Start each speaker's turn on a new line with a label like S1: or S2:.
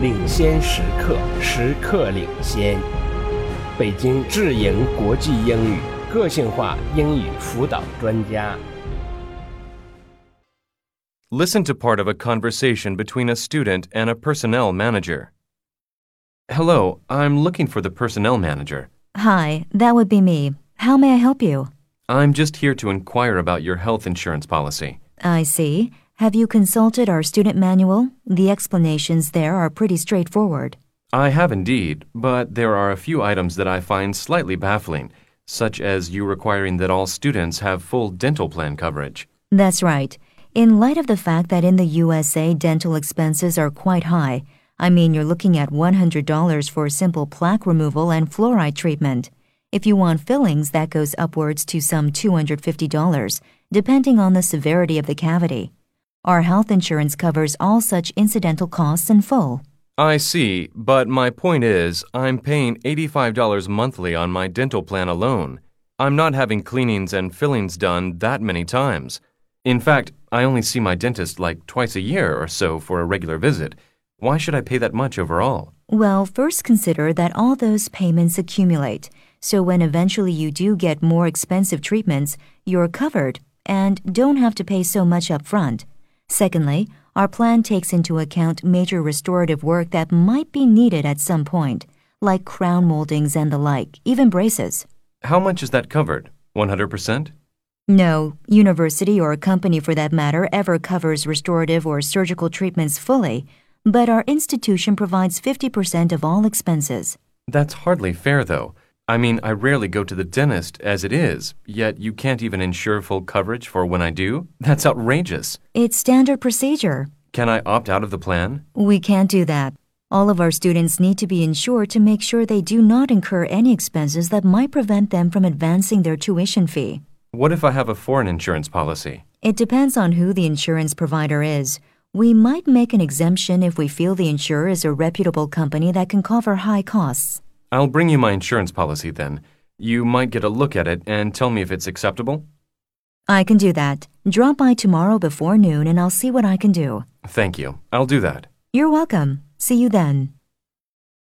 S1: 领先时刻，时刻领先。北京智盈国际英语个性化英语辅导专家。
S2: Listen to part of a conversation between a student and a personnel manager. Hello, I'm looking for the personnel manager.
S3: Hi, that would be me. How may I help you?
S2: I'm just here to inquire about your health insurance policy.
S3: I see. Have you consulted our student manual? The explanations there are pretty straightforward.
S2: I have indeed, but there are a few items that I find slightly baffling, such as you requiring that all students have full dental plan coverage.
S3: That's right. In light of the fact that in the USA dental expenses are quite high, I mean you're looking at $100 for simple plaque removal and fluoride treatment. If you want fillings, that goes upwards to some $250, depending on the severity of the cavity. Our health insurance covers all such incidental costs in full.
S2: I see, but my point is, I'm paying $85 monthly on my dental plan alone. I'm not having cleanings and fillings done that many times. In fact, I only see my dentist like twice a year or so for a regular visit. Why should I pay that much overall?
S3: Well, first consider that all those payments accumulate. So when eventually you do get more expensive treatments, you're covered and don't have to pay so much up front. Secondly, our plan takes into account major restorative work that might be needed at some point, like crown moldings and the like, even braces.
S2: How much is that covered? 100%?
S3: No university or company for that matter ever covers restorative or surgical treatments fully, but our institution provides 50% of all expenses.
S2: That's hardly fair, though. I mean, I rarely go to the dentist as it is, yet you can't even ensure full coverage for when I do? That's outrageous.
S3: It's standard procedure.
S2: Can I opt out of the plan?
S3: We can't do that. All of our students need to be insured to make sure they do not incur any expenses that might prevent them from advancing their tuition fee.
S2: What if I have a foreign insurance policy?
S3: It depends on who the insurance provider is. We might make an exemption if we feel the insurer is a reputable company that can cover high costs.
S2: I'll bring you my insurance policy then. You might get a look at it and tell me if it's acceptable.
S3: I can do that. Drop by tomorrow before noon and I'll see what I can do.
S2: Thank you. I'll do that.
S3: You're welcome. See you then.